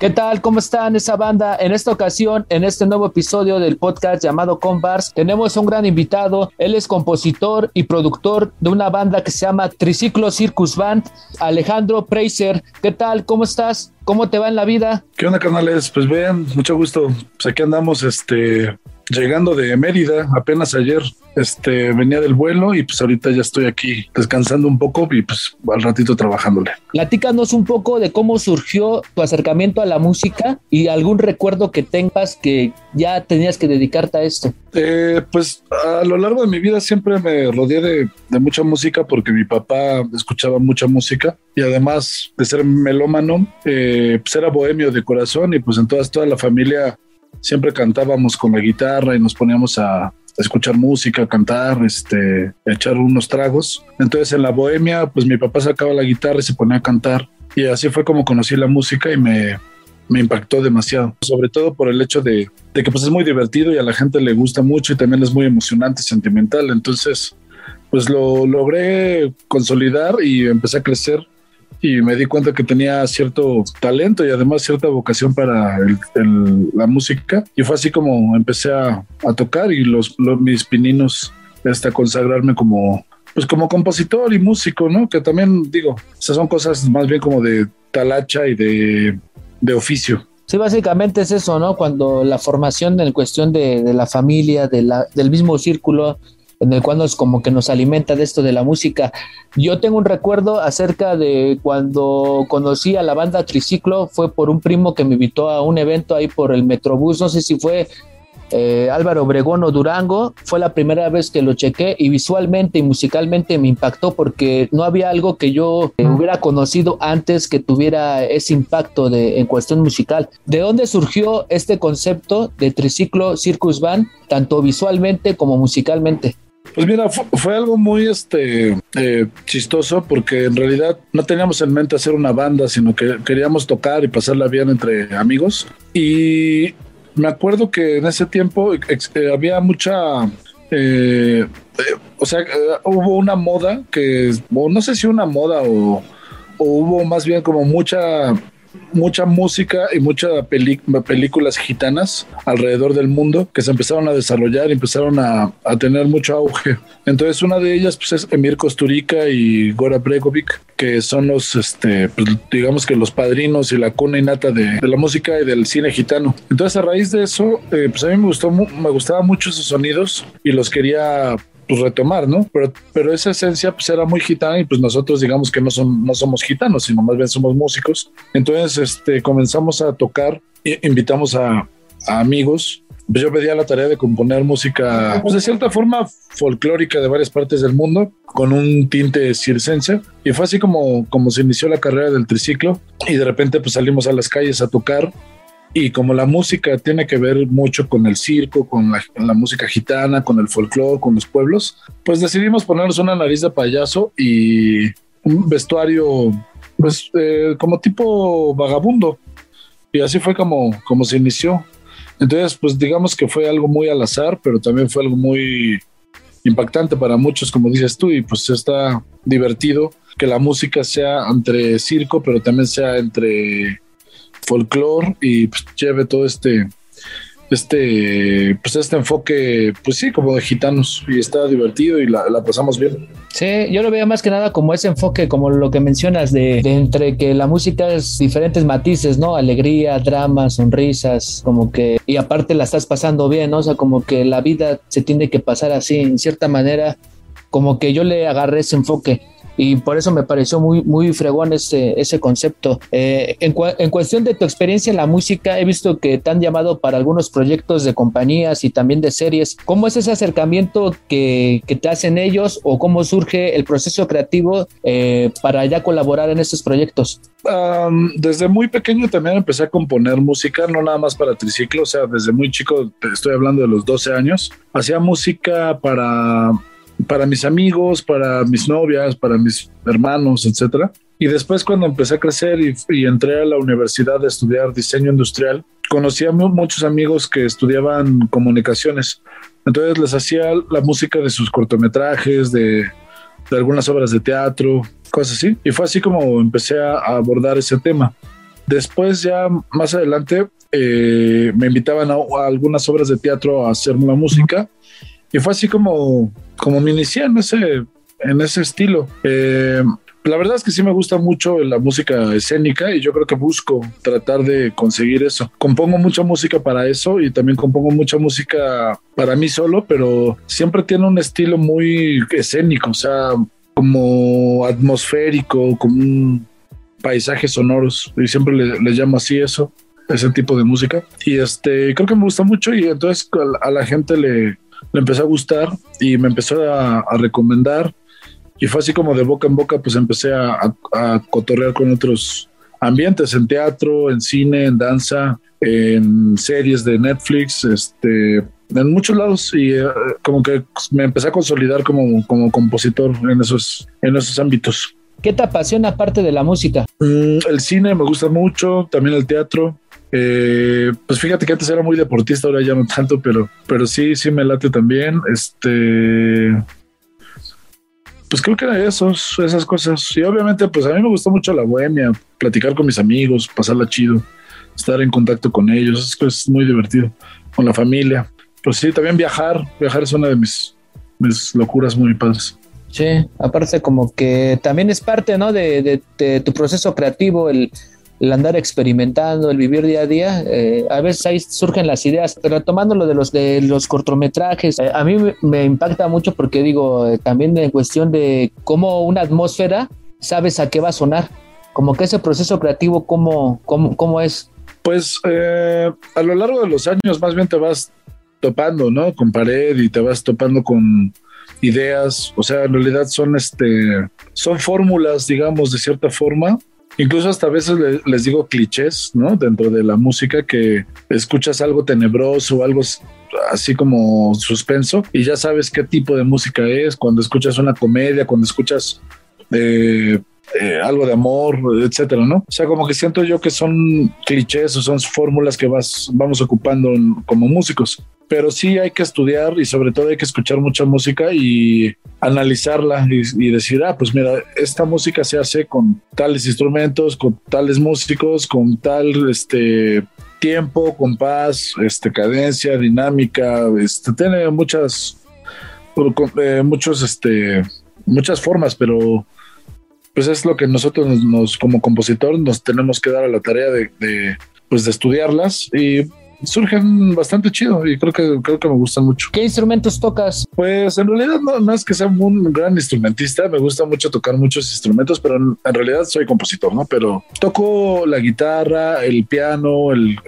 ¿Qué tal? ¿Cómo están esa banda? En esta ocasión, en este nuevo episodio del podcast llamado Convars, tenemos un gran invitado. Él es compositor y productor de una banda que se llama Triciclo Circus Band, Alejandro Preiser. ¿Qué tal? ¿Cómo estás? ¿Cómo te va en la vida? ¿Qué onda, canales? Pues bien, mucho gusto. Pues aquí andamos, este, llegando de Mérida apenas ayer. Este venía del vuelo y pues ahorita ya estoy aquí descansando un poco y pues al ratito trabajándole. Platícanos un poco de cómo surgió tu acercamiento a la música y algún recuerdo que tengas que ya tenías que dedicarte a esto. Eh, pues a lo largo de mi vida siempre me rodeé de, mucha música porque mi papá escuchaba mucha música y además de ser melómano, eh, pues era bohemio de corazón y pues entonces toda la familia siempre cantábamos con la guitarra y nos poníamos a, escuchar música, cantar, este, echar unos tragos. Entonces en la bohemia, pues mi papá sacaba la guitarra y se ponía a cantar. Y así fue como conocí la música y me, me impactó demasiado. Sobre todo por el hecho de, de, que pues es muy divertido y a la gente le gusta mucho y también es muy emocionante sentimental. Entonces, pues lo logré consolidar y empecé a crecer y me di cuenta que tenía cierto talento y además cierta vocación para la música y fue así como empecé a, tocar y los, mis pininos hasta consagrarme como pues como compositor y músico, ¿no? Que también digo, esas son cosas más bien como de talacha y de, de oficio. Sí, básicamente es eso, ¿no? Cuando la formación en cuestión de, la familia, del mismo círculo, en el cual nos como que nos alimenta de esto de la música. Yo tengo un recuerdo acerca de cuando conocí a la banda Triciclo, fue por un primo que me invitó a un evento ahí por el Metrobús, no sé si fue eh, Álvaro Obregón o Durango, fue la primera vez que lo chequé y visualmente y musicalmente me impactó porque no había algo que yo eh, hubiera conocido antes que tuviera ese impacto de, en cuestión musical. ¿De dónde surgió este concepto de Triciclo Circus Band, tanto visualmente como musicalmente? Pues mira, fue, algo muy este eh, chistoso porque en realidad no teníamos en mente hacer una banda, sino que queríamos tocar y pasarla bien entre amigos. Y me acuerdo que en ese tiempo eh, había mucha eh, o sea, hubo una moda que, no sé si una moda o, o, hubo más bien como mucha mucha música y muchas películas gitanas alrededor del mundo que se empezaron a desarrollar y empezaron a, tener mucho auge. Entonces una de ellas pues, es Emir Kosturica y Gora Bregovic, que son los, este, pues, digamos que los padrinos y la cuna innata de, de, la música y del cine gitano. Entonces a raíz de eso, eh, pues a mí me gustó, me gustaban mucho esos sonidos y los quería pues, retomar, ¿no? Pero, pero esa esencia pues era muy gitana y pues nosotros digamos que no, son, no somos gitanos, sino más bien somos músicos. Entonces este, comenzamos a tocar, invitamos a, amigos pues yo pedía la tarea de componer música, pues de cierta forma folclórica de varias partes del mundo, con un tinte circense. Y fue así como, como se inició la carrera del triciclo. Y de repente pues salimos a las calles a tocar y como la música tiene que ver mucho con el circo, con la, música gitana, con el folclore, con los pueblos, pues decidimos ponernos una nariz de payaso y un vestuario, pues eh, como tipo vagabundo. Y así fue como, como se inició. Entonces, pues digamos que fue algo muy al azar, pero también fue algo muy impactante para muchos, como dices tú, y pues está divertido que la música sea entre circo, pero también sea entre folclore y pues, lleve todo este este pues este enfoque pues sí como de gitanos. Y está divertido y la, pasamos bien. Sí yo lo veo más que nada como ese enfoque como lo que mencionas de, entre que la música es diferentes matices no alegría drama sonrisas como que y aparte la estás pasando bien ¿no? o sea como que la vida se tiene que pasar así en cierta manera como que yo le agarré ese enfoque y por eso me pareció muy, muy fregón ese, ese concepto. Eh, en, cuestión de tu experiencia en la música, he visto que te han llamado para algunos proyectos de compañías y también de series. ¿Cómo es ese acercamiento que, que te hacen ellos o cómo surge el proceso creativo eh, para ya colaborar en estos proyectos? desde muy pequeño también empecé a componer música, no nada más para triciclo, o sea, desde muy chico, estoy hablando de los 12 años, hacía música para para mis amigos, para mis novias, para mis hermanos, etcétera. Y después cuando empecé a crecer y, entré a la universidad a estudiar diseño industrial, conocí a muchos amigos que estudiaban comunicaciones. Entonces les hacía la música de sus cortometrajes, de, algunas obras de teatro, cosas así. Y fue así como empecé a abordar ese tema. Después ya más adelante eh, me invitaban a, algunas obras de teatro a hacer una música y fue así como, como me inicié en ese, en ese estilo. Eh, la verdad es que sí me gusta mucho la música escénica y yo creo que busco tratar de conseguir eso. Compongo mucha música para eso y también compongo mucha música para mí solo, pero siempre tiene un estilo muy escénico, o sea, como atmosférico, como un paisajes sonoros y siempre le, llamo así eso, ese tipo de música. Y este, creo que me gusta mucho y entonces a la, gente le, le, empezó a gustar y me empezó a, recomendar y fue así como de boca en boca, pues empecé a, a, cotorrear con otros ambientes, en teatro, en cine, en danza, en series de Netflix, este, en muchos lados y eh, como que me empecé a consolidar como, como compositor en esos, en esos ámbitos. ¿Qué te apasiona aparte de la música? Mm, el cine me gusta mucho, también el teatro. Eh, pues fíjate que antes era muy deportista, ahora ya no tanto, pero, pero sí, sí me late también. Este, pues creo que era esos, esas cosas. Y obviamente, pues a mí me gusta mucho la bohemia, platicar con mis amigos, pasarla chido, estar en contacto con ellos, es muy divertido, con la familia. Pues sí, también viajar, viajar es una de mis, mis locuras muy padres. Sí, aparte como que también es parte, ¿no? De, tu proceso creativo, el, andar experimentando, el vivir día a día. Eh, a veces ahí surgen las ideas, retomando lo de los, de los cortometrajes, eh, a mí me, impacta mucho porque digo, eh, también en cuestión de cómo una atmósfera, sabes a qué va a sonar, como que ese proceso creativo, ¿cómo, cómo, cómo es? Pues a lo largo de los años más bien te vas topando, ¿no? Con pared y te vas topando con ideas, o sea, en realidad son este, son fórmulas, digamos, de cierta forma. Incluso hasta a veces les digo clichés, ¿no? Dentro de la música que escuchas algo tenebroso, algo así como suspenso y ya sabes qué tipo de música es. Cuando escuchas una comedia, cuando escuchas eh, eh, algo de amor, etcétera, ¿no? O sea, como que siento yo que son clichés o son fórmulas que vas, vamos ocupando como músicos pero sí hay que estudiar y sobre todo hay que escuchar mucha música y analizarla y, decir, ah, pues mira, esta música se hace con tales instrumentos, con tales músicos, con tal este tiempo, compás, este cadencia, dinámica, este tiene muchas eh, muchos este muchas formas, pero pues es lo que nosotros nos, como compositor nos tenemos que dar a la tarea de, de pues de estudiarlas y surgen bastante chido y creo que creo que me gustan mucho. ¿Qué instrumentos tocas? Pues en realidad no, es que sea un gran instrumentista, me gusta mucho tocar muchos instrumentos, pero en, realidad soy compositor, ¿no? Pero toco la guitarra, el piano, el,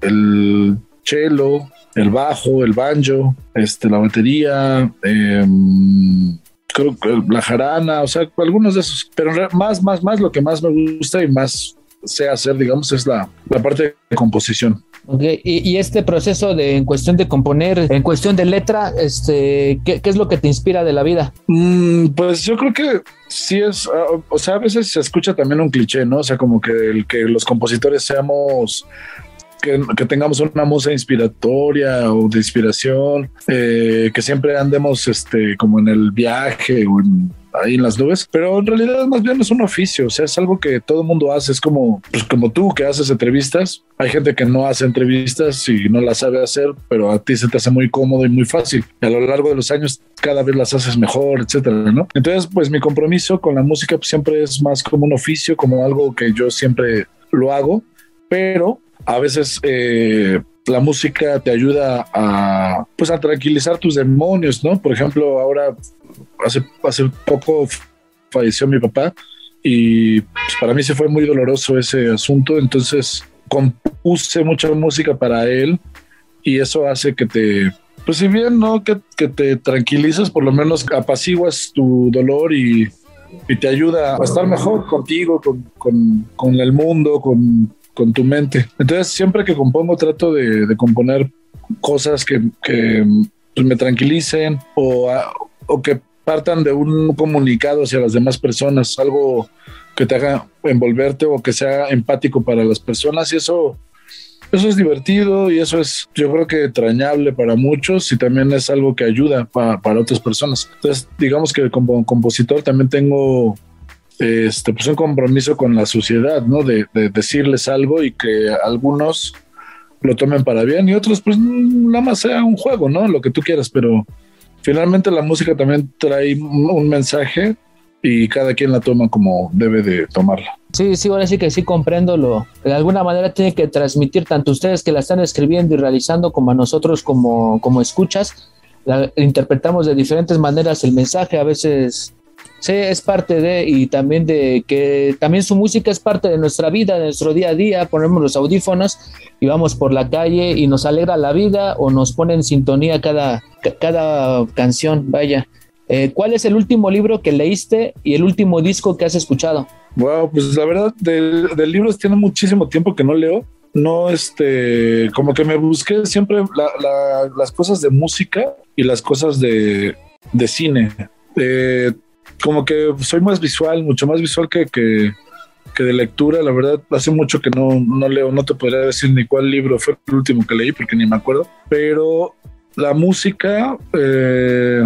el, cello, el bajo, el banjo, este, la batería, em, creo que la jarana, o sea, algunos de esos, pero más, más, más lo que más me gusta y más sé hacer, digamos, es la, la parte de composición. Okay. Y, este proceso de en cuestión de componer, en cuestión de letra, este, ¿qué, es lo que te inspira de la vida? Mm, pues yo creo que sí es, ah, o sea, a veces se escucha también un cliché, ¿no? O sea, como que el que los compositores seamos que, tengamos una musa inspiratoria o de inspiración, eh, que siempre andemos este, como en el viaje o ahí en las nubes, pero en realidad más bien es un oficio, o sea, es algo que todo el mundo hace, es como, pues como tú que haces entrevistas, hay gente que no hace entrevistas y no las sabe hacer, pero a ti se te hace muy cómodo y muy fácil. Y a lo largo de los años cada vez las haces mejor, etcétera, ¿no? Entonces, pues mi compromiso con la música pues, siempre es más como un oficio, como algo que yo siempre lo hago, pero a veces eh, la música te ayuda a, pues, a tranquilizar tus demonios, ¿no? Por ejemplo, ahora, hace, hace poco falleció mi papá y pues, para mí se fue muy doloroso ese asunto, entonces compuse mucha música para él y eso hace que te, pues si bien no que, que te tranquilizas, por lo menos apaciguas tu dolor y, y te ayuda a estar mejor contigo, con, con, con el mundo, con con tu mente. Entonces, siempre que compongo, trato de, componer cosas que, me tranquilicen o, o que partan de un comunicado hacia las demás personas, algo que te haga envolverte o que sea empático para las personas y eso eso es divertido y eso es yo creo que entrañable para muchos y también es algo que ayuda para otras personas. Entonces digamos que como compositor también tengo este, pues un compromiso con la sociedad, ¿no? De, de decirles algo y que algunos lo tomen para bien y otros pues nada más sea un juego, ¿no? Lo que tú quieras, pero finalmente la música también trae un mensaje y cada quien la toma como debe de tomarla. Sí, sí, ahora sí que sí comprendo lo. De alguna manera tiene que transmitir tanto ustedes que la están escribiendo y realizando como a nosotros como, como escuchas. La, interpretamos de diferentes maneras el mensaje, a veces sí, es parte de, y también de que también su música es parte de nuestra vida, de nuestro día a día, ponemos los audífonos y vamos por la calle y nos alegra la vida o nos pone en sintonía cada, cada canción, vaya. Eh, ¿Cuál es el último libro que leíste y el último disco que has escuchado? Wow, pues la verdad, del, del libros tiene muchísimo tiempo que no leo. No, este, como que me busqué siempre las cosas de música y las cosas de, de cine. Eh, como que soy más visual, mucho más visual que, que, de lectura. La verdad, hace mucho que no, no leo, no te podría decir ni cuál libro fue el último que leí porque ni me acuerdo. Pero la música, eh,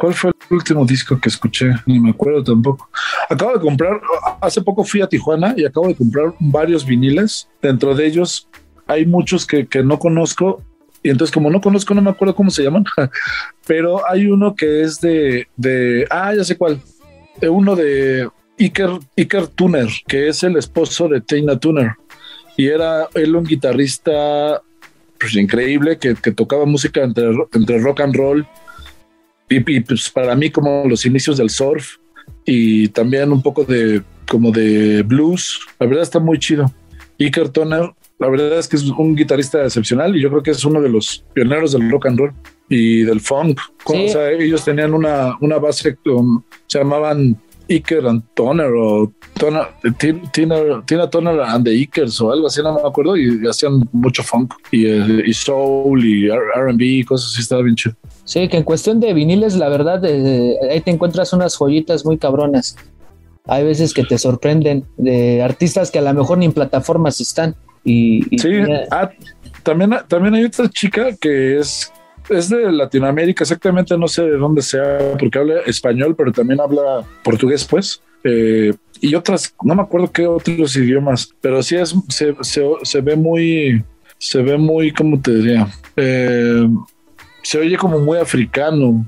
¿Cuál fue el último disco que escuché? Ni me acuerdo tampoco. Acabo de comprar, hace poco fui a Tijuana y acabo de comprar varios viniles. Dentro de ellos hay muchos que, que no conozco. Y entonces, como no conozco, no me acuerdo cómo se llaman. Pero hay uno que es de, de ah, ya sé cuál. Uno de Iker, Iker Tuner, que es el esposo de Tina Tuner. Y era él un guitarrista pues, increíble que, que tocaba música entre, entre rock and roll y, pues para mí como los inicios del surf y también un poco de como de blues, la verdad está muy chido. Iker Toner, la verdad es que es un guitarrista excepcional y yo creo que es uno de los pioneros del rock and roll y del funk. O sea, ellos tenían una, una base, se llamaban Iker and Toner o Tina, Tina Toner and the Ikers o algo así, no me acuerdo, y, hacían mucho funk y, eh, y soul y RB y cosas así, estaba bien chido. Sí, que en cuestión de viniles, la verdad, eh, ahí te encuentras unas joyitas muy cabronas. Hay veces que te sorprenden de artistas que a lo mejor ni en plataformas están. Y, sí, ah, también, también hay otra chica que es es de Latinoamérica, exactamente no sé de dónde sea, porque habla español, pero también habla portugués, pues. Eh, y otras, no me acuerdo qué otros idiomas, pero sí es, se, se, ve muy, se ve muy, ¿cómo te diría? Eh, se oye como muy africano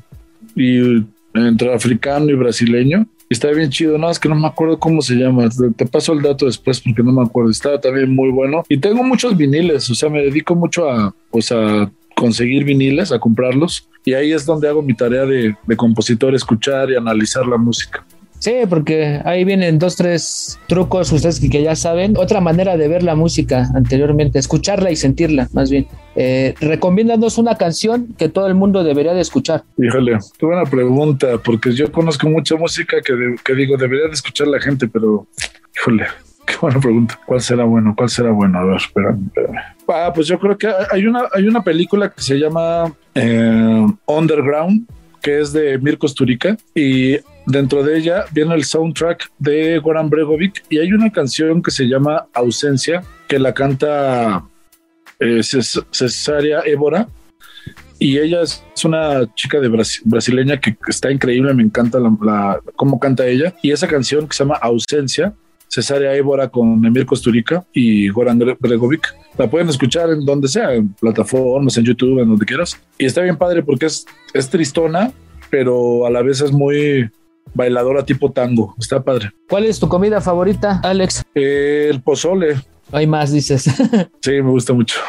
y entre africano y brasileño. Está bien chido, no, es que no me acuerdo cómo se llama. Te, paso el dato después porque no me acuerdo. Estaba también muy bueno. Y tengo muchos viniles, o sea, me dedico mucho a, pues a conseguir viniles, a comprarlos. Y ahí es donde hago mi tarea de, compositor, escuchar y analizar la música. Sí, porque ahí vienen dos, tres trucos, ustedes que, ya saben. Otra manera de ver la música anteriormente, escucharla y sentirla, más bien. Eh, recomiéndanos una canción que todo el mundo debería de escuchar. Híjole, qué buena pregunta, porque yo conozco mucha música que, digo, debería de escuchar la gente, pero híjole, Qué buena pregunta. ¿Cuál será bueno? ¿Cuál será bueno? A ver, espérame, espérame. Ah, pues yo creo que hay una, hay una película que se llama eh, Underground, que es de Mirko Sturica, y dentro de ella viene el soundtrack de Goran Bregovic, y hay una canción que se llama Ausencia, que la canta eh, Cesaria Évora, y ella es una chica de brasileña que está increíble, me encanta la, cómo canta ella, y esa canción que se llama Ausencia Cesárea Évora con Emir Costurica y Goran Bregovic. La pueden escuchar en donde sea, en plataformas, en YouTube, en donde quieras. Y está bien padre porque es, es tristona, pero a la vez es muy bailadora tipo tango. Está padre. ¿Cuál es tu comida favorita, Alex? el pozole. Hay más, dices. sí, me gusta mucho.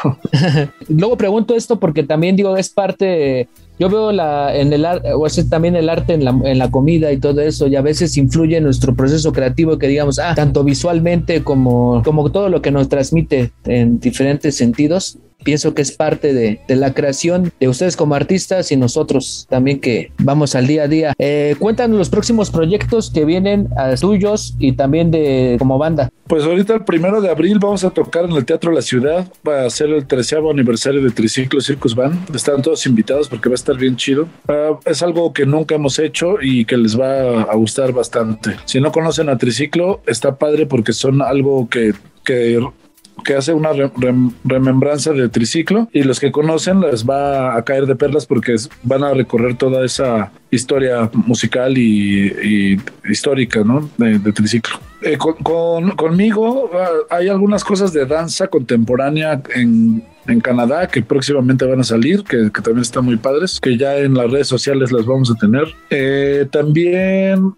Luego pregunto esto porque también digo, es parte yo veo la, en el o sea, también el arte en la, en la, comida y todo eso, y a veces influye en nuestro proceso creativo que digamos, ah, tanto visualmente como, como todo lo que nos transmite en diferentes sentidos pienso que es parte de, la creación de ustedes como artistas y nosotros también que vamos al día a día. Eh, cuéntanos los próximos proyectos que vienen a tuyos y también de como banda. Pues ahorita el primero de abril vamos a tocar en el Teatro de la Ciudad, va a ser el treceavo aniversario de Triciclo Circus Band. Están todos invitados porque va a estar bien chido. Ah, es algo que nunca hemos hecho y que les va a gustar bastante. Si no conocen a Triciclo, está padre porque son algo que, que que hace una remembranza de triciclo y los que conocen les va a caer de perlas porque van a recorrer toda esa historia musical y, histórica ¿no? de, triciclo. Eh, con, conmigo ah, hay algunas cosas de danza contemporánea en, en Canadá que próximamente van a salir, que, también están muy padres, que ya en las redes sociales las vamos a tener. Eh, también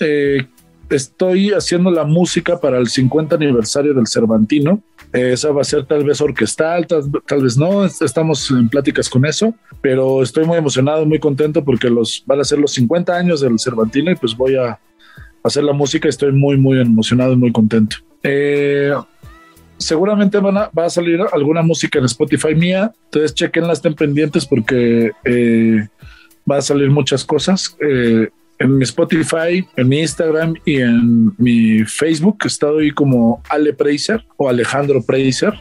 eh, estoy haciendo la música para el 50 aniversario del Cervantino. Esa va a ser tal vez orquestal, tal, vez no. Estamos en pláticas con eso, pero estoy muy emocionado, muy contento porque los van a ser los 50 años del Cervantino y pues voy a hacer la música. Estoy muy, muy emocionado y muy contento. Eh, seguramente van a, va a salir alguna música en Spotify mía. Entonces chequenla, estén pendientes porque eh, va a salir muchas cosas. Eh, en mi Spotify, en mi Instagram y en mi Facebook estoy como Ale Preiser o Alejandro Preiser,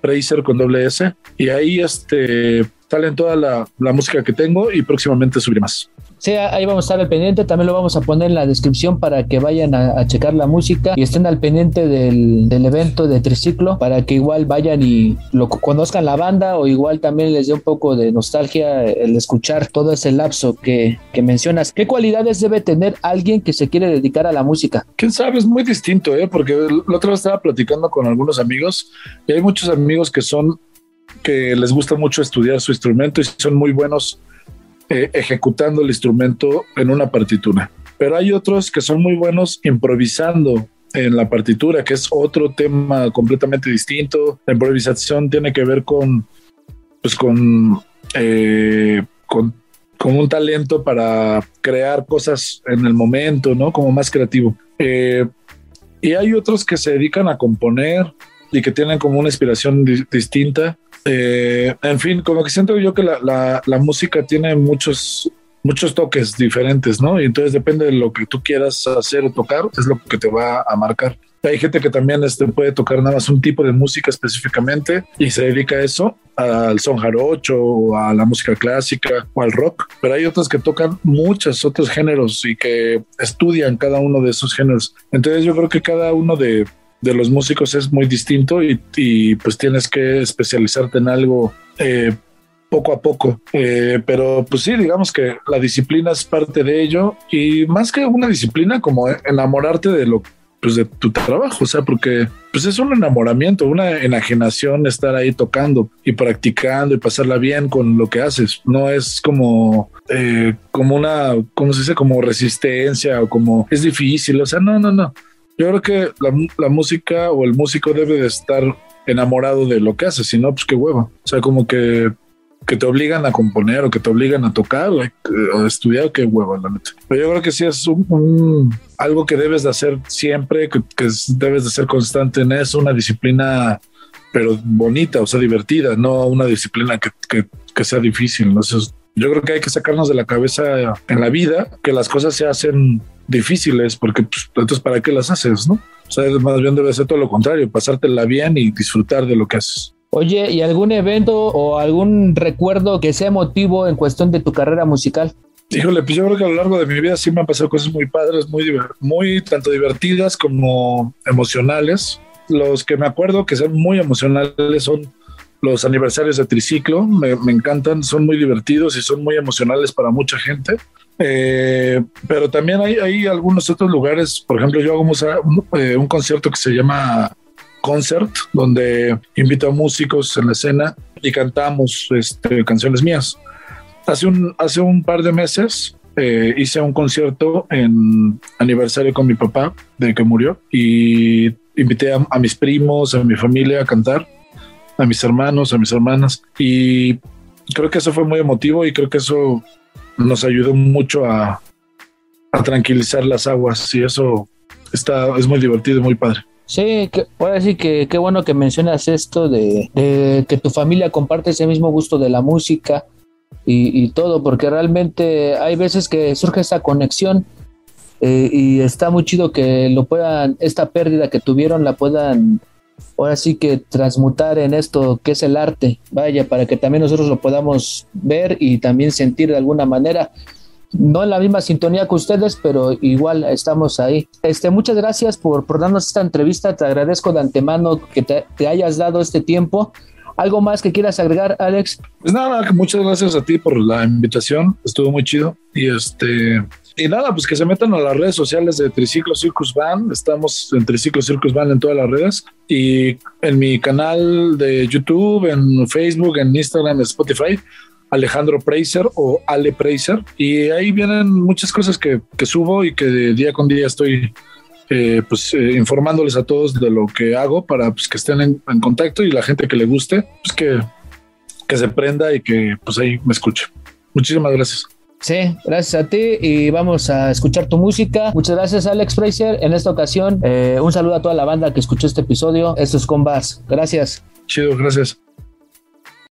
Preiser con doble S. Y ahí este, salen toda la, la música que tengo y próximamente subiré más. Sí, ahí vamos a estar al pendiente. También lo vamos a poner en la descripción para que vayan a, checar la música y estén al pendiente del, evento de triciclo para que igual vayan y lo conozcan la banda o igual también les dé un poco de nostalgia el escuchar todo ese lapso que, que mencionas. ¿Qué cualidades debe tener alguien que se quiere dedicar a la música? Quién sabe, es muy distinto, ¿eh? porque la otra vez estaba platicando con algunos amigos y hay muchos amigos que son que les gusta mucho estudiar su instrumento y son muy buenos eh, ejecutando el instrumento en una partitura. Pero hay otros que son muy buenos improvisando en la partitura, que es otro tema completamente distinto. La improvisación tiene que ver con, pues con, eh, con, un talento para crear cosas en el momento, ¿no? Como más creativo. Eh, y hay otros que se dedican a componer y que tienen como una inspiración distinta eh, en fin, como que siento yo que la, música tiene muchos, muchos toques diferentes, ¿no? Y entonces depende de lo que tú quieras hacer o tocar, es lo que te va a marcar. Hay gente que también este, puede tocar nada más un tipo de música específicamente y se dedica a eso, al son jarocho o a la música clásica o al rock, pero hay otros que tocan muchos otros géneros y que estudian cada uno de esos géneros. Entonces yo creo que cada uno de, de los músicos es muy distinto y, pues tienes que especializarte en algo eh, poco a poco. Eh, pero pues sí, digamos que la disciplina es parte de ello y más que una disciplina como enamorarte de lo pues de tu trabajo, o sea, porque pues es un enamoramiento, una enajenación estar ahí tocando y practicando y pasarla bien con lo que haces. No es como eh, como una, ¿cómo se dice? Como resistencia o como es difícil. O sea, no, no, no. Yo creo que la, música o el músico debe de estar enamorado de lo que hace, si no, pues qué hueva. O sea, como que, que te obligan a componer o que te obligan a tocar o a estudiar, qué hueva, la neta. Pero yo creo que sí es un, algo que debes de hacer siempre, que, debes de ser constante en eso, una disciplina, pero bonita, o sea, divertida, no una disciplina que, que, que sea difícil. Entonces, yo creo que hay que sacarnos de la cabeza en la vida que las cosas se hacen difíciles, porque pues, entonces ¿para qué las haces, no? O sea, más bien debe ser todo lo contrario, pasártela bien y disfrutar de lo que haces. Oye, ¿y algún evento o algún recuerdo que sea emotivo en cuestión de tu carrera musical? Híjole, pues yo creo que a lo largo de mi vida sí me han pasado cosas muy padres, muy, muy tanto divertidas como emocionales. Los que me acuerdo que son muy emocionales son los aniversarios de triciclo, me, me encantan, son muy divertidos y son muy emocionales para mucha gente. Eh, pero también hay, hay, algunos otros lugares, por ejemplo, yo hago un, eh, un concierto que se llama Concert, donde invito a músicos en la escena y cantamos este, canciones mías. Hace un, hace un par de meses eh, hice un concierto en aniversario con mi papá de que murió y invité a, a, mis primos, a mi familia a cantar, a mis hermanos, a mis hermanas y creo que eso fue muy emotivo y creo que eso nos ayudó mucho a, tranquilizar las aguas y eso está, es muy divertido, muy padre. Sí, que, ahora sí que qué bueno que mencionas esto de, que tu familia comparte ese mismo gusto de la música y, todo, porque realmente hay veces que surge esa conexión eh, y está muy chido que lo puedan, esta pérdida que tuvieron la puedan ahora sí que transmutar en esto que es el arte, vaya, para que también nosotros lo podamos ver y también sentir de alguna manera. no en la misma sintonía que ustedes, pero igual estamos ahí. Este, muchas gracias por, por darnos esta entrevista. Te agradezco de antemano que te, te hayas dado este tiempo. ¿Algo más que quieras agregar, Alex? Pues nada, muchas gracias a ti por la invitación. Estuvo muy chido. Y este, y nada, pues que se metan a las redes sociales de Triciclo Circus Band. Estamos en Triciclo Circus Band en todas las redes y en mi canal de YouTube, en Facebook, en Instagram, en Spotify. Alejandro Preiser o Ale Preiser. Y ahí vienen muchas cosas que, que subo y que día con día estoy eh, pues eh, informándoles a todos de lo que hago para pues, que estén en, en, contacto y la gente que le guste, pues que, que se prenda y que pues ahí me escuche. Muchísimas gracias. Sí, gracias a ti y vamos a escuchar tu música. Muchas gracias Alex Fraser. En esta ocasión, eh, un saludo a toda la banda que escuchó este episodio. Esto es Con Gracias. Chido, gracias.